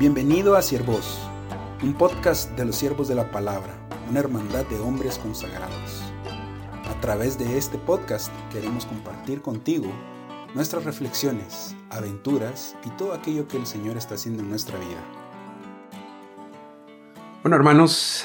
Bienvenido a Siervos, un podcast de los siervos de la palabra, una hermandad de hombres consagrados. A través de este podcast queremos compartir contigo nuestras reflexiones, aventuras y todo aquello que el Señor está haciendo en nuestra vida. Bueno, hermanos,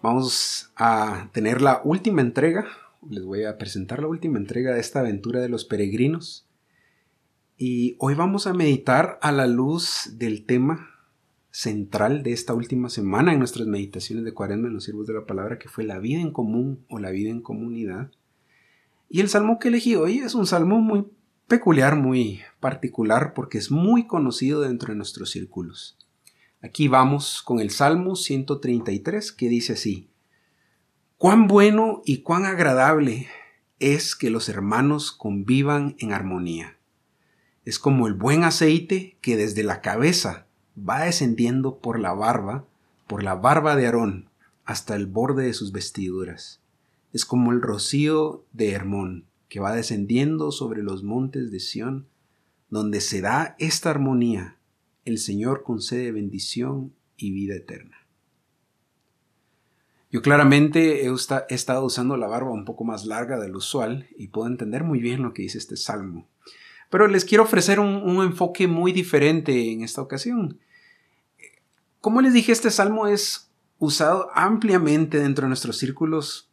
vamos a tener la última entrega. Les voy a presentar la última entrega de esta aventura de los peregrinos. Y hoy vamos a meditar a la luz del tema central de esta última semana en nuestras meditaciones de cuaresma en los siervos de la palabra, que fue la vida en común o la vida en comunidad. Y el salmo que elegí hoy es un salmo muy peculiar, muy particular, porque es muy conocido dentro de nuestros círculos. Aquí vamos con el Salmo 133, que dice así, Cuán bueno y cuán agradable es que los hermanos convivan en armonía es como el buen aceite que desde la cabeza va descendiendo por la barba, por la barba de Aarón, hasta el borde de sus vestiduras. Es como el rocío de Hermón, que va descendiendo sobre los montes de Sión, donde se da esta armonía, el Señor concede bendición y vida eterna. Yo claramente he, estado usando la barba un poco más larga del usual y puedo entender muy bien lo que dice este salmo. Pero les quiero ofrecer un, enfoque muy diferente en esta ocasión. Como les dije, este salmo es usado ampliamente dentro de nuestros círculos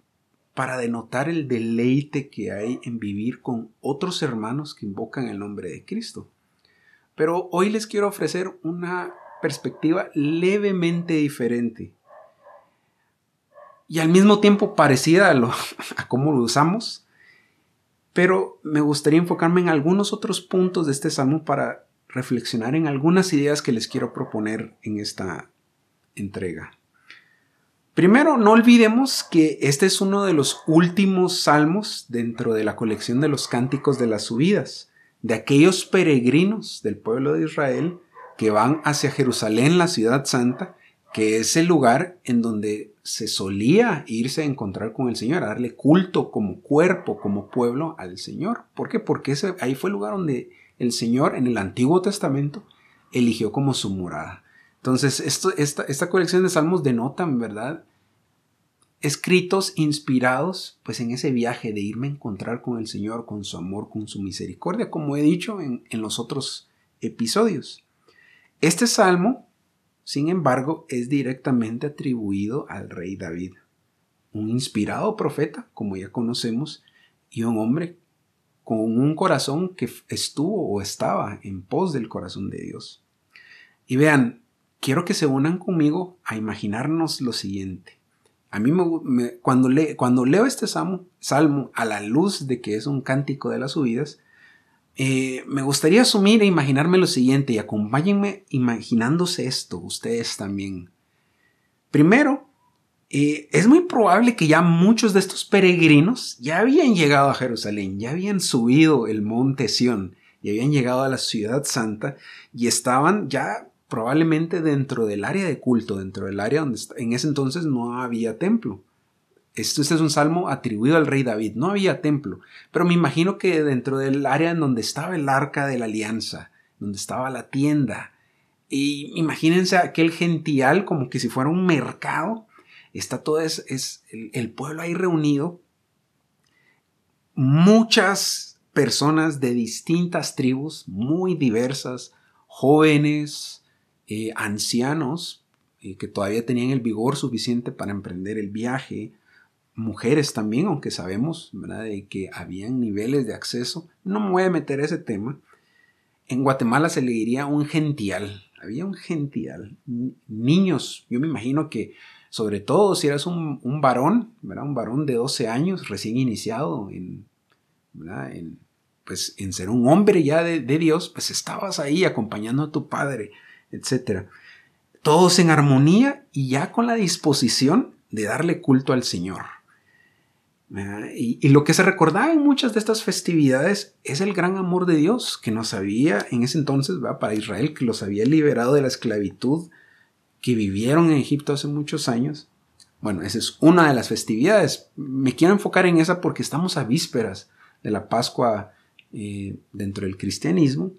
para denotar el deleite que hay en vivir con otros hermanos que invocan el nombre de Cristo. Pero hoy les quiero ofrecer una perspectiva levemente diferente y al mismo tiempo parecida a, lo, a cómo lo usamos, pero me gustaría enfocarme en algunos otros puntos de este salmo para reflexionar en algunas ideas que les quiero proponer en esta entrega. Primero, no olvidemos que este es uno de los últimos salmos dentro de la colección de los cánticos de las subidas, de aquellos peregrinos del pueblo de Israel que van hacia Jerusalén, la ciudad santa, que es el lugar en donde se solía irse a encontrar con el Señor, a darle culto como cuerpo, como pueblo al Señor. ¿Por qué? Porque ahí fue el lugar donde el Señor en el Antiguo Testamento eligió como su morada. Entonces, esto, esta, esta colección de salmos denotan, ¿verdad? Escritos inspirados pues en ese viaje de irme a encontrar con el Señor, con su amor, con su misericordia, como he dicho en, en los otros episodios. Este salmo sin embargo, es directamente atribuido al rey David, un inspirado profeta, como ya conocemos, y un hombre con un corazón que estuvo o estaba en pos del corazón de Dios. Y vean, quiero que se unan conmigo a imaginarnos lo siguiente. A mí cuando leo este salmo, salmo a la luz de que es un cántico de las subidas, eh, me gustaría asumir e imaginarme lo siguiente y acompáñenme imaginándose esto ustedes también. Primero, eh, es muy probable que ya muchos de estos peregrinos ya habían llegado a Jerusalén, ya habían subido el monte Sión, y habían llegado a la ciudad santa y estaban ya probablemente dentro del área de culto, dentro del área donde en ese entonces no había templo. Este, es un salmo atribuido al rey David. No había templo, pero me imagino que dentro del área en donde estaba el arca de la alianza, donde estaba la tienda, y imagínense aquel gential como que si fuera un mercado, está todo es, el, pueblo ahí reunido, muchas personas de distintas tribus, muy diversas, jóvenes, eh, ancianos, eh, que todavía tenían el vigor suficiente para emprender el viaje, mujeres también, aunque sabemos de que habían niveles de acceso. No me voy a meter ese tema. En Guatemala se le diría un gential. Había un gential. Niños, yo me imagino que, sobre todo si eras un, varón, un varón de 12 años, recién iniciado en, pues, en ser un hombre ya de, de, Dios, pues estabas ahí acompañando a tu padre, etc. Todos en armonía y ya con la disposición de darle culto al Señor. Y, lo que se recordaba en muchas de estas festividades es el gran amor de Dios que nos había en ese entonces para Israel, que los había liberado de la esclavitud que vivieron en Egipto hace muchos años. Bueno, esa es una de las festividades. Me quiero enfocar en esa porque estamos a vísperas de la Pascua eh, dentro del cristianismo.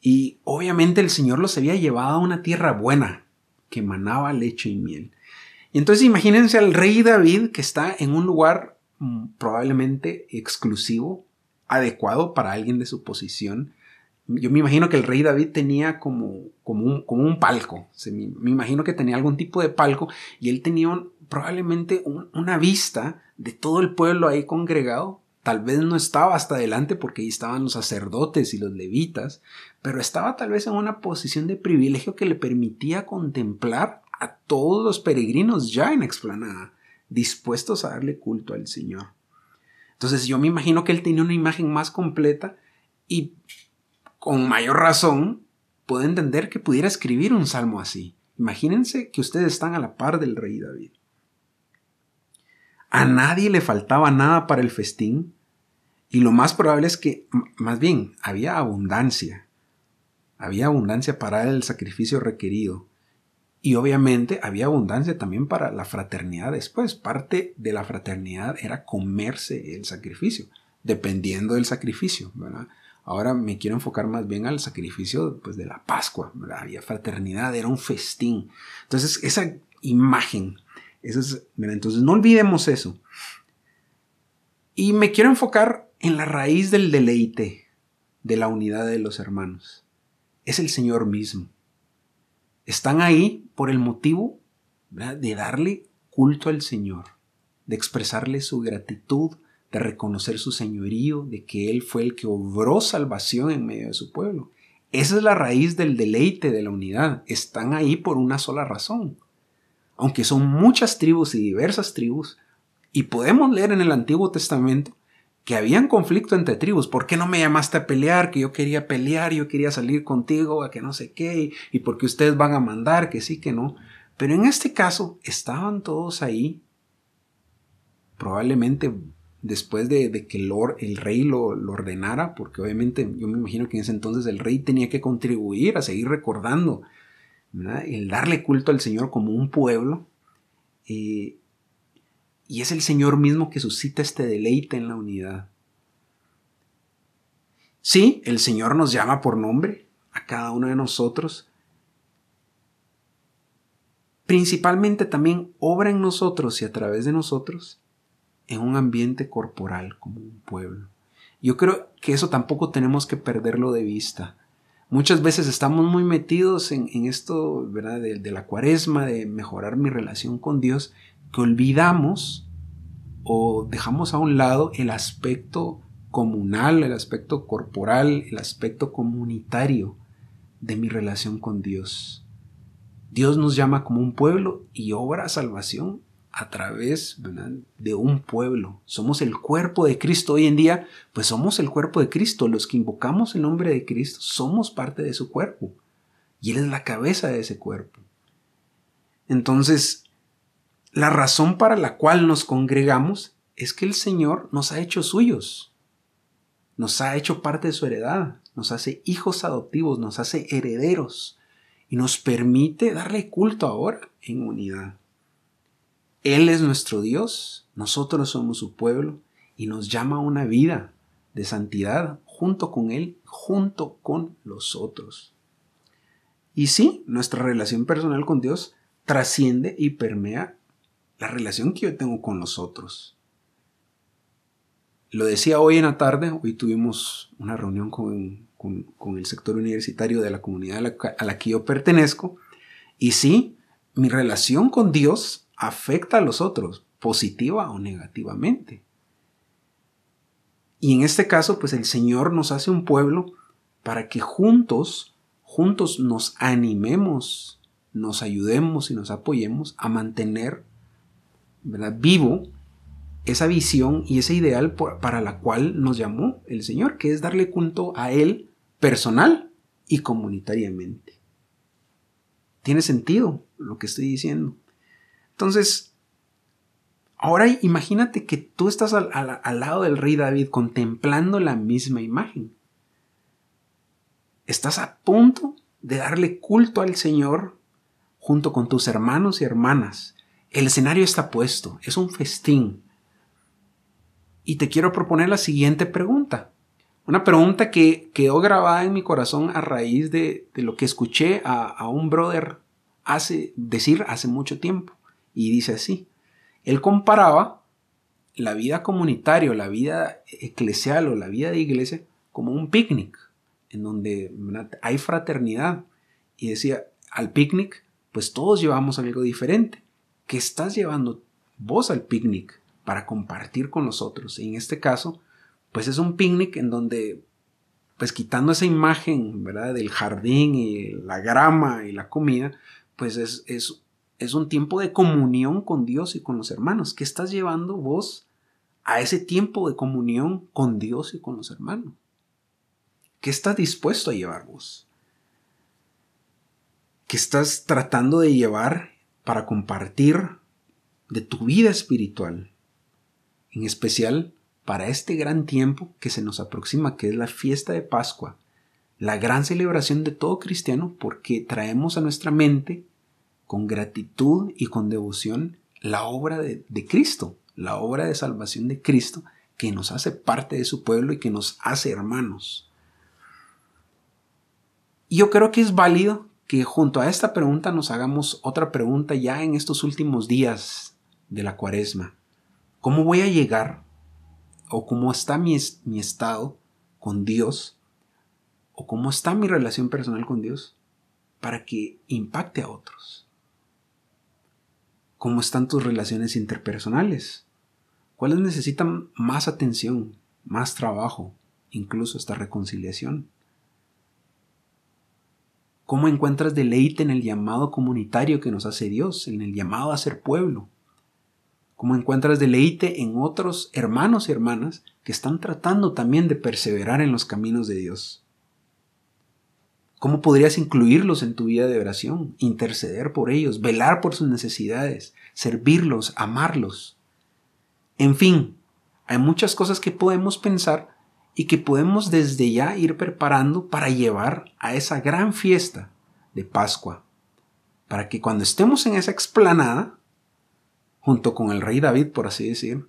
Y obviamente el Señor los había llevado a una tierra buena, que manaba leche y miel. Y entonces imagínense al rey David que está en un lugar mm, probablemente exclusivo, adecuado para alguien de su posición. Yo me imagino que el rey David tenía como, como, un, como un palco. me, imagino que tenía algún tipo de palco y él tenía probablemente una vista de todo el pueblo ahí congregado Tal vez no estaba hasta adelante porque ahí estaban los sacerdotes y los levitas, pero estaba tal vez en una posición de privilegio que le permitía contemplar a todos los peregrinos ya en explanada, dispuestos a darle culto al Señor. Entonces yo me imagino que él tenía una imagen más completa y con mayor razón puedo entender que pudiera escribir un salmo así. Imagínense que ustedes están a la par del rey David. A nadie le faltaba nada para el festín y lo más probable es que, más bien, había abundancia. Había abundancia para el sacrificio requerido. Y obviamente había abundancia también para la fraternidad después. Parte de la fraternidad era comerse el sacrificio, dependiendo del sacrificio. Ahora me quiero enfocar más bien al sacrificio pues, de la Pascua. Había fraternidad, era un festín. Entonces, esa imagen, es, entonces no olvidemos eso. Y me quiero enfocar en la raíz del deleite de la unidad de los hermanos. Es el Señor mismo. Están ahí por el motivo de darle culto al Señor, de expresarle su gratitud, de reconocer su señorío, de que Él fue el que obró salvación en medio de su pueblo. Esa es la raíz del deleite de la unidad. Están ahí por una sola razón. Aunque son muchas tribus y diversas tribus, y podemos leer en el Antiguo Testamento que habían conflicto entre tribus. ¿Por qué no me llamaste a pelear? Que yo quería pelear, yo quería salir contigo, a que no sé qué, y porque ustedes van a mandar, que sí, que no. Pero en este caso estaban todos ahí, probablemente después de, que el, el rey lo, ordenara, porque obviamente yo me imagino que en ese entonces el rey tenía que contribuir a seguir recordando, el darle culto al Señor como un pueblo. Eh, y es el Señor mismo que suscita este deleite en la unidad. Sí, el Señor nos llama por nombre a cada uno de nosotros. Principalmente también obra en nosotros y a través de nosotros en un ambiente corporal como un pueblo. Yo creo que eso tampoco tenemos que perderlo de vista. Muchas veces estamos muy metidos en, esto ¿verdad? de la cuaresma, de mejorar mi relación con Dios, que olvidamos o dejamos a un lado el aspecto comunal, el aspecto corporal, el aspecto comunitario de mi relación con Dios. Dios nos llama como un pueblo y obra salvación a través de un pueblo. Somos el cuerpo de Cristo hoy en día, pues somos el cuerpo de Cristo. Los que invocamos el nombre de Cristo somos parte de su cuerpo y Él es la cabeza de ese cuerpo. Entonces, la razón para la cual nos congregamos es que el Señor nos ha hecho suyos, nos ha hecho parte de su heredad, nos hace hijos adoptivos, nos hace herederos y nos permite darle culto ahora en unidad. Él es nuestro Dios, nosotros somos su pueblo y nos llama a una vida de santidad junto con Él, junto con los otros. Y sí, nuestra relación personal con Dios trasciende y permea la relación que yo tengo con los otros. Lo decía hoy en la tarde, hoy tuvimos una reunión con, el sector universitario de la comunidad a la, a la que yo pertenezco, y sí, mi relación con Dios afecta a los otros, positiva o negativamente. Y en este caso, pues el Señor nos hace un pueblo para que juntos, juntos nos animemos, nos ayudemos y nos apoyemos a mantener vivo esa visión y ese ideal para la cual nos llamó el Señor, que es darle culto a Él personal y comunitariamente. Tiene sentido lo que estoy diciendo. Entonces, ahora imagínate que tú estás al, lado del rey David contemplando la misma imagen. Estás a punto de darle culto al Señor junto con tus hermanos y hermanas el escenario está puesto, es un festín. Y te quiero proponer la siguiente pregunta. Una pregunta que quedó grabada en mi corazón a raíz de, lo que escuché a, a, un brother hace, decir hace mucho tiempo. Y dice así, él comparaba la vida comunitaria, la vida eclesial o la vida de iglesia como un picnic, en donde hay fraternidad. Y decía, al picnic, pues todos llevamos algo diferente. ¿Qué estás llevando vos al picnic para compartir con los otros? Y en este caso, pues es un picnic en donde, pues quitando esa imagen, ¿verdad? Del jardín y la grama y la comida, pues es, es, es un tiempo de comunión con Dios y con los hermanos. ¿Qué estás llevando vos a ese tiempo de comunión con Dios y con los hermanos? ¿Qué estás dispuesto a llevar vos? ¿Qué estás tratando de llevar para compartir de tu vida espiritual? En especial para este gran tiempo que se nos aproxima, que es la fiesta de Pascua, la gran celebración de todo cristiano, porque traemos a nuestra mente con gratitud y con devoción la obra de, Cristo, la obra de salvación de Cristo, que nos hace parte de su pueblo y que nos hace hermanos. Y yo creo que es válido que junto a esta pregunta nos hagamos otra pregunta ya en estos últimos días de la cuaresma. ¿Cómo voy a llegar o cómo está mi, mi estado con Dios, o cómo está mi relación personal con Dios, para que impacte a otros. ¿Cómo están tus relaciones interpersonales? ¿Cuáles necesitan más atención, más trabajo, incluso esta reconciliación? ¿Cómo encuentras deleite en el llamado comunitario que nos hace Dios, en el llamado a ser pueblo? cómo encuentras deleite en otros hermanos y hermanas que están tratando también de perseverar en los caminos de Dios. ¿Cómo podrías incluirlos en tu vida de oración, interceder por ellos, velar por sus necesidades, servirlos, amarlos? En fin, hay muchas cosas que podemos pensar y que podemos desde ya ir preparando para llevar a esa gran fiesta de Pascua, para que cuando estemos en esa explanada junto con el rey David, por así decir,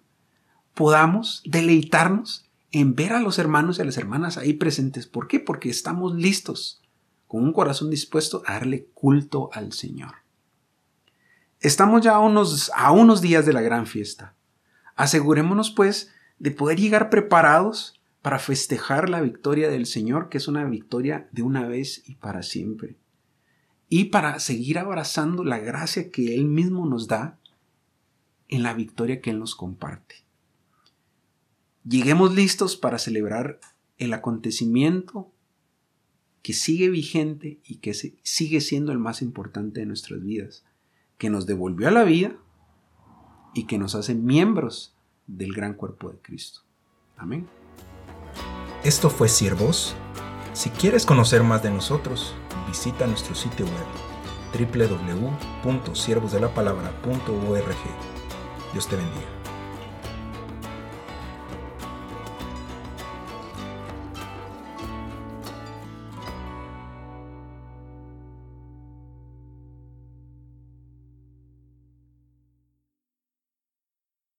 podamos deleitarnos en ver a los hermanos y a las hermanas ahí presentes. ¿Por qué? Porque estamos listos, con un corazón dispuesto a darle culto al Señor. Estamos ya a unos, a unos días de la gran fiesta. Asegurémonos, pues, de poder llegar preparados para festejar la victoria del Señor, que es una victoria de una vez y para siempre. Y para seguir abrazando la gracia que Él mismo nos da en la victoria que Él nos comparte. Lleguemos listos para celebrar el acontecimiento que sigue vigente y que sigue siendo el más importante de nuestras vidas, que nos devolvió a la vida y que nos hace miembros del gran cuerpo de Cristo. Amén. Esto fue Siervos. Si quieres conocer más de nosotros, visita nuestro sitio web www.siervosdelapalabra.org Dios te bendiga.